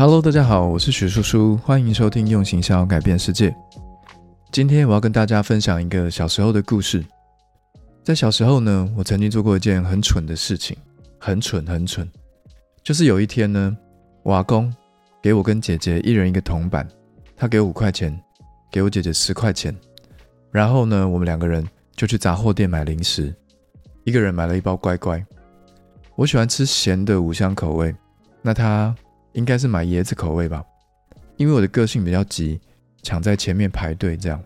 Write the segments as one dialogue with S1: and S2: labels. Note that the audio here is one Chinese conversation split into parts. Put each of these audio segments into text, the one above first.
S1: Hello，大家好，我是许叔叔，欢迎收听用行销改变世界。今天我要跟大家分享一个小时候的故事。在小时候呢，我曾经做过一件很蠢的事情，很蠢很蠢。就是有一天呢，瓦工给我跟姐姐一人一个铜板，他给五块钱，给我姐姐十块钱，然后呢，我们两个人就去杂货店买零食，一个人买了一包乖乖。我喜欢吃咸的五香口味，那他应该是买椰子口味吧，因为我的个性比较急，抢在前面排队这样。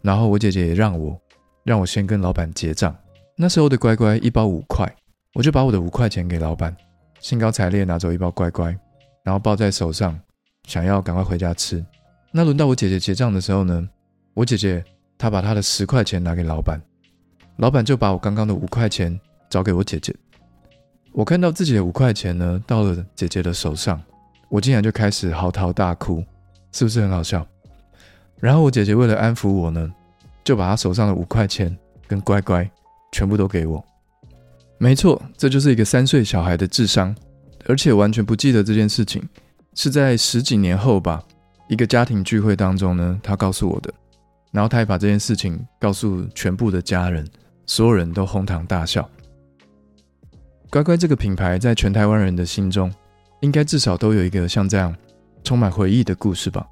S1: 然后我姐姐也让我，让我先跟老板结账。那时候的乖乖一包五块，我就把我的五块钱给老板，兴高采烈拿走一包乖乖，然后抱在手上，想要赶快回家吃。那轮到我姐姐结账的时候呢，我姐姐她把她的十块钱拿给老板，老板就把我刚刚的五块钱找给我姐姐。我看到自己的五块钱呢，到了姐姐的手上，我竟然就开始嚎啕大哭，是不是很好笑？然后我姐姐为了安抚我呢，就把她手上的五块钱跟乖乖全部都给我。没错，这就是一个三岁小孩的智商，而且完全不记得这件事情，是在十几年后吧，一个家庭聚会当中呢，他告诉我的，然后他也把这件事情告诉全部的家人，所有人都哄堂大笑。乖乖这个品牌在全台湾人的心中，应该至少都有一个像这样充满回忆的故事吧。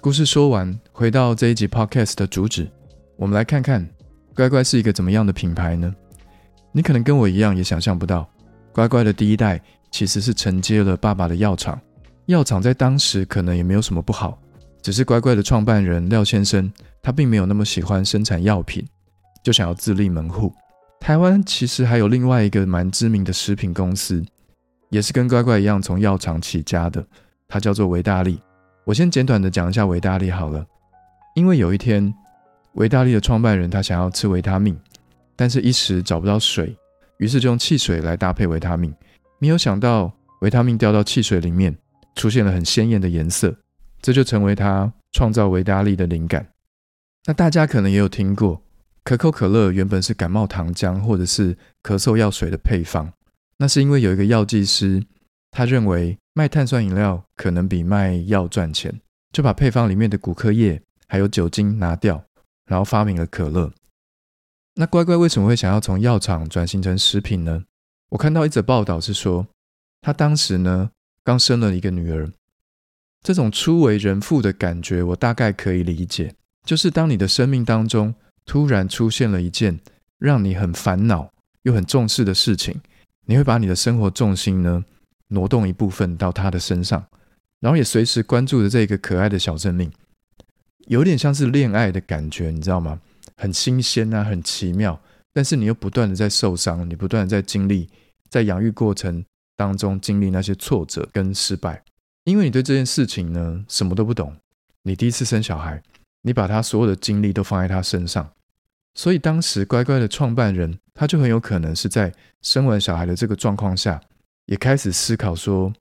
S1: 故事说完，回到这一集 podcast 的主旨，我们来看看乖乖是一个怎么样的品牌呢？你可能跟我一样也想象不到，乖乖的第一代其实是承接了爸爸的药厂。药厂在当时可能也没有什么不好，只是乖乖的创办人廖先生他并没有那么喜欢生产药品，就想要自立门户。台湾其实还有另外一个蛮知名的食品公司，也是跟乖乖一样从药厂起家的，它叫做维大利。我先简短的讲一下维大利好了，因为有一天维大利的创办人他想要吃维他命，但是一时找不到水，于是就用汽水来搭配维他命，没有想到维他命掉到汽水里面，出现了很鲜艳的颜色，这就成为他创造维大利的灵感。那大家可能也有听过。可口可乐原本是感冒糖浆或者是咳嗽药水的配方，那是因为有一个药剂师，他认为卖碳酸饮料可能比卖药赚钱，就把配方里面的骨科液还有酒精拿掉，然后发明了可乐。那乖乖为什么会想要从药厂转型成食品呢？我看到一则报道是说，他当时呢刚生了一个女儿，这种初为人父的感觉，我大概可以理解，就是当你的生命当中。突然出现了一件让你很烦恼又很重视的事情，你会把你的生活重心呢挪动一部分到他的身上，然后也随时关注着这个可爱的小生命，有点像是恋爱的感觉，你知道吗？很新鲜啊，很奇妙，但是你又不断的在受伤，你不断的在经历，在养育过程当中经历那些挫折跟失败，因为你对这件事情呢什么都不懂，你第一次生小孩，你把他所有的精力都放在他身上。所以当时乖乖的创办人，他就很有可能是在生完小孩的这个状况下，也开始思考说，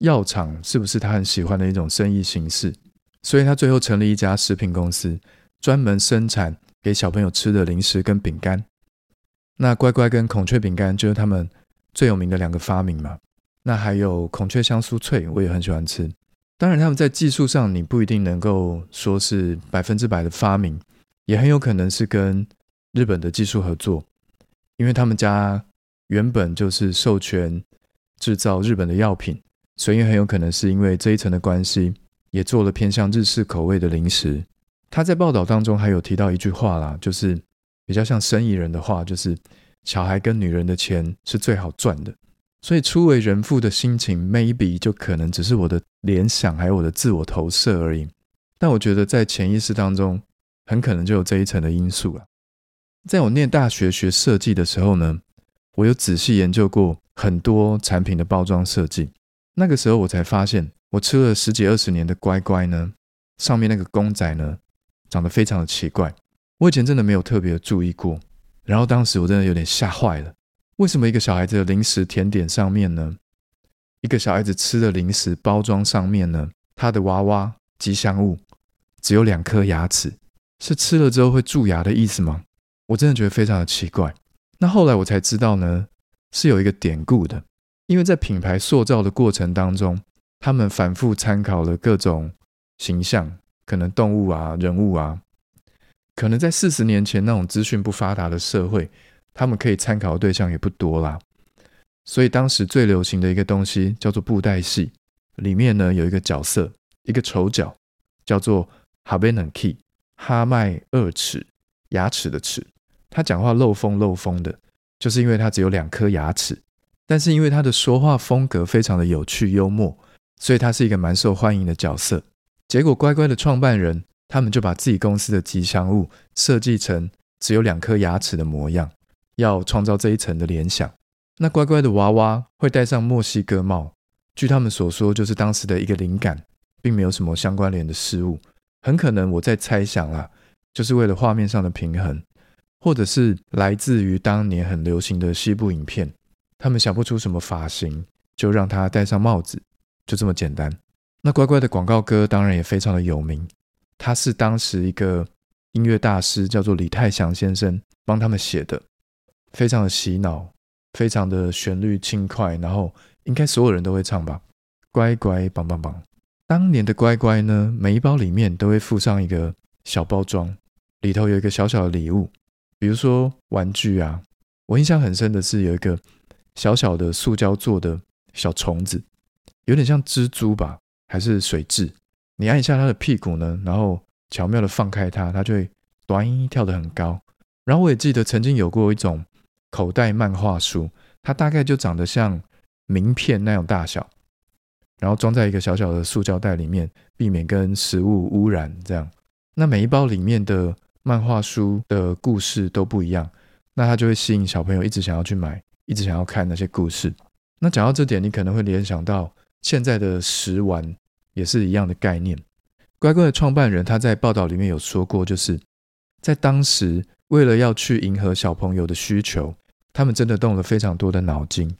S1: 药厂是不是他很喜欢的一种生意形式。所以他最后成立一家食品公司，专门生产给小朋友吃的零食跟饼干。那乖乖跟孔雀饼干就是他们最有名的两个发明嘛。那还有孔雀香酥脆，我也很喜欢吃。当然他们在技术上，你不一定能够说是百分之百的发明，也很有可能是跟日本的技术合作，因为他们家原本就是授权制造日本的药品，所以很有可能是因为这一层的关系，也做了偏向日式口味的零食。他在报道当中还有提到一句话啦，就是比较像生意人的话，就是小孩跟女人的钱是最好赚的。所以初为人父的心情，maybe 就可能只是我的联想，还有我的自我投射而已。但我觉得在潜意识当中，很可能就有这一层的因素了。在我念大学学设计的时候呢，我有仔细研究过很多产品的包装设计。那个时候我才发现，我吃了十几二十年的乖乖呢，上面那个公仔呢，长得非常的奇怪。我以前真的没有特别注意过，然后当时我真的有点吓坏了。为什么一个小孩子的零食甜点上面呢，一个小孩子吃的零食包装上面呢，他的娃娃吉祥物只有两颗牙齿，是吃了之后会蛀牙的意思吗？我真的觉得非常的奇怪。那后来我才知道呢，是有一个典故的。因为在品牌塑造的过程当中，他们反复参考了各种形象，可能动物啊、人物啊，可能在四十年前那种资讯不发达的社会，他们可以参考的对象也不多啦。所以当时最流行的一个东西叫做布袋戏，里面呢有一个角色，一个丑角，叫做哈贝能 key 哈麦二齿牙齿的齿，他讲话漏风漏风的，就是因为他只有两颗牙齿，但是因为他的说话风格非常的有趣幽默，所以他是一个蛮受欢迎的角色。结果乖乖的创办人，他们就把自己公司的吉祥物设计成只有两颗牙齿的模样，要创造这一层的联想。那乖乖的娃娃会戴上墨西哥帽，据他们所说，就是当时的一个灵感，并没有什么相关联的事物。很可能我在猜想啦，就是为了画面上的平衡，或者是来自于当年很流行的西部影片，他们想不出什么发型，就让他戴上帽子，就这么简单。那乖乖的广告歌当然也非常的有名，他是当时一个音乐大师，叫做李泰祥先生帮他们写的，非常的洗脑。非常的旋律轻快，然后应该所有人都会唱吧。乖乖，棒棒棒！当年的乖乖呢，每一包里面都会附上一个小包装，里头有一个小小的礼物，比如说玩具啊。我印象很深的是有一个小小的塑胶做的小虫子，有点像蜘蛛吧，还是水蛭。你按一下它的屁股呢，然后巧妙的放开它，它就会短跳得很高。然后我也记得曾经有过一种。口袋漫画书，它大概就长得像名片那种大小，然后装在一个小小的塑胶袋里面，避免跟食物污染。这样，那每一包里面的漫画书的故事都不一样，那它就会吸引小朋友一直想要去买，一直想要看那些故事。那讲到这点，你可能会联想到现在的食玩也是一样的概念。乖乖的创办人他在报道里面有说过，就是在当时为了要去迎合小朋友的需求。他们真的动了非常多的脑筋，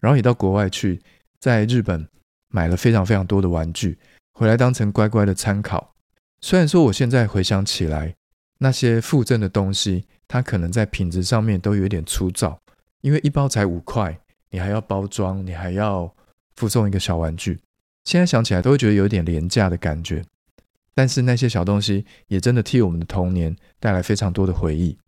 S1: 然后也到国外去，在日本买了非常非常多的玩具回来当成乖乖的参考。虽然说我现在回想起来，那些附赠的东西，它可能在品质上面都有点粗糙，因为一包才五块，你还要包装，你还要附送一个小玩具，现在想起来都会觉得有点廉价的感觉。但是那些小东西也真的替我们的童年带来非常多的回忆。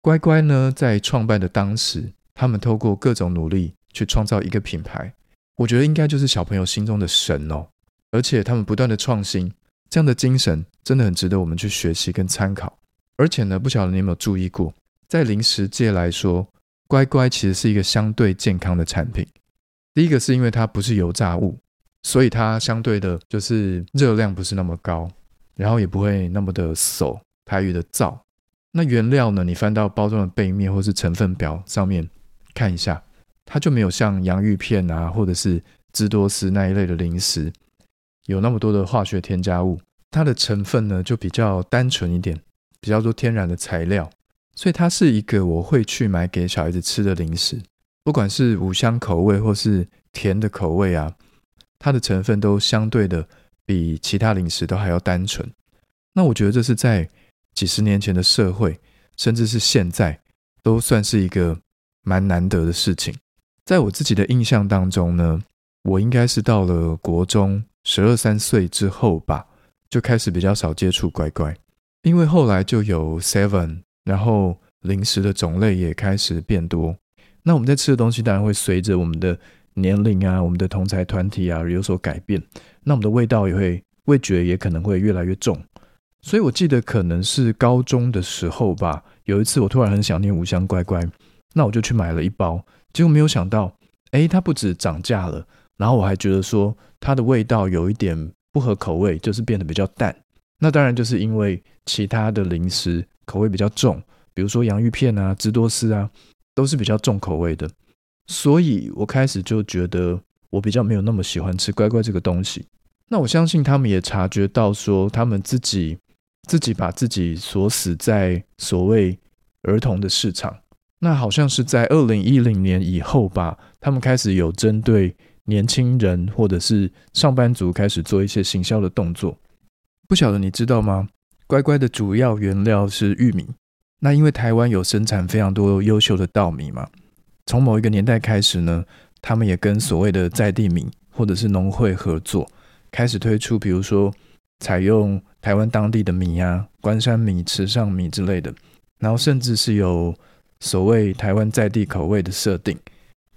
S1: 乖乖呢，在创办的当时，他们透过各种努力去创造一个品牌，我觉得应该就是小朋友心中的神哦。而且他们不断的创新，这样的精神真的很值得我们去学习跟参考。而且呢，不晓得你有没有注意过，在零食界来说，乖乖其实是一个相对健康的产品。第一个是因为它不是油炸物，所以它相对的就是热量不是那么高，然后也不会那么的馊，台语的燥。那原料呢？你翻到包装的背面或是成分表上面看一下，它就没有像洋芋片啊，或者是芝多斯那一类的零食有那么多的化学添加物。它的成分呢就比较单纯一点，比较多天然的材料，所以它是一个我会去买给小孩子吃的零食。不管是五香口味或是甜的口味啊，它的成分都相对的比其他零食都还要单纯。那我觉得这是在。几十年前的社会，甚至是现在，都算是一个蛮难得的事情。在我自己的印象当中呢，我应该是到了国中十二三岁之后吧，就开始比较少接触乖乖，因为后来就有 Seven，然后零食的种类也开始变多。那我们在吃的东西当然会随着我们的年龄啊、我们的同才团体啊而有所改变，那我们的味道也会味觉也可能会越来越重。所以，我记得可能是高中的时候吧。有一次，我突然很想念五香乖乖，那我就去买了一包。结果没有想到，哎，它不止涨价了，然后我还觉得说它的味道有一点不合口味，就是变得比较淡。那当然就是因为其他的零食口味比较重，比如说洋芋片啊、芝多斯啊，都是比较重口味的。所以我开始就觉得我比较没有那么喜欢吃乖乖这个东西。那我相信他们也察觉到说他们自己。自己把自己锁死在所谓儿童的市场，那好像是在二零一零年以后吧，他们开始有针对年轻人或者是上班族开始做一些行销的动作。不晓得你知道吗？乖乖的主要原料是玉米。那因为台湾有生产非常多优秀的稻米嘛，从某一个年代开始呢，他们也跟所谓的在地米或者是农会合作，开始推出，比如说采用台湾当地的米啊，关山米、池上米之类的，然后甚至是有所谓台湾在地口味的设定，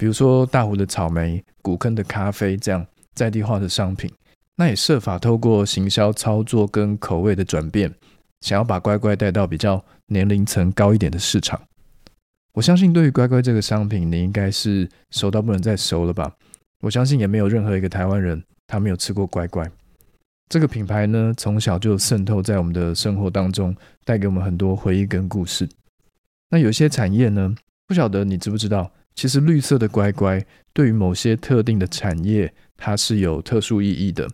S1: 比如说大湖的草莓、古坑的咖啡这样在地化的商品，那也设法透过行销操作跟口味的转变，想要把乖乖带到比较年龄层高一点的市场。我相信对于乖乖这个商品，你应该是熟到不能再熟了吧？我相信也没有任何一个台湾人他没有吃过乖乖。这个品牌呢，从小就渗透在我们的生活当中，带给我们很多回忆跟故事。那有些产业呢，不晓得你知不知道，其实绿色的乖乖对于某些特定的产业，它是有特殊意义的。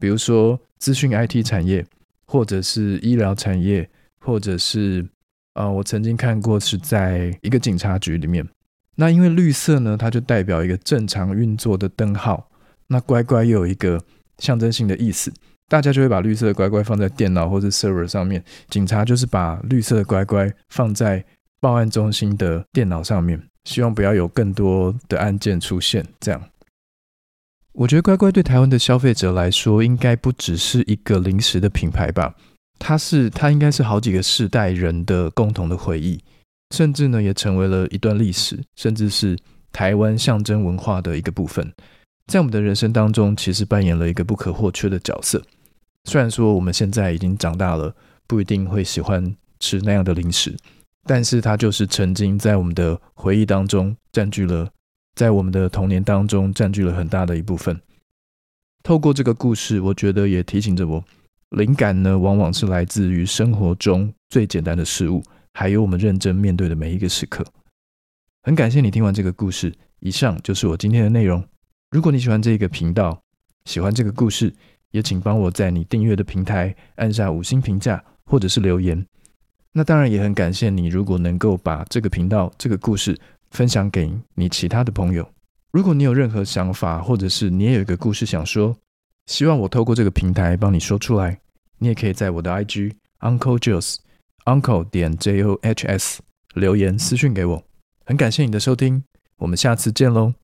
S1: 比如说资讯 IT 产业，或者是医疗产业，或者是。啊，我曾经看过是在一个警察局里面。那因为绿色呢，它就代表一个正常运作的灯号。那乖乖又有一个象征性的意思，大家就会把绿色的乖乖放在电脑或者 server 上面。警察就是把绿色的乖乖放在报案中心的电脑上面，希望不要有更多的案件出现。这样，我觉得乖乖对台湾的消费者来说，应该不只是一个零食的品牌吧。它是，它应该是好几个世代人的共同的回忆，甚至呢，也成为了一段历史，甚至是台湾象征文化的一个部分，在我们的人生当中，其实扮演了一个不可或缺的角色。虽然说我们现在已经长大了，不一定会喜欢吃那样的零食，但是它就是曾经在我们的回忆当中占据了，在我们的童年当中占据了很大的一部分。透过这个故事，我觉得也提醒着我。灵感呢，往往是来自于生活中最简单的事物，还有我们认真面对的每一个时刻。很感谢你听完这个故事，以上就是我今天的内容。如果你喜欢这个频道，喜欢这个故事，也请帮我在你订阅的平台按下五星评价或者是留言。那当然也很感谢你，如果能够把这个频道、这个故事分享给你其他的朋友。如果你有任何想法，或者是你也有一个故事想说，希望我透过这个平台帮你说出来。你也可以在我的 IG Uncle Joes Uncle 点 J O H S 留言私讯给我，很感谢你的收听，我们下次见喽。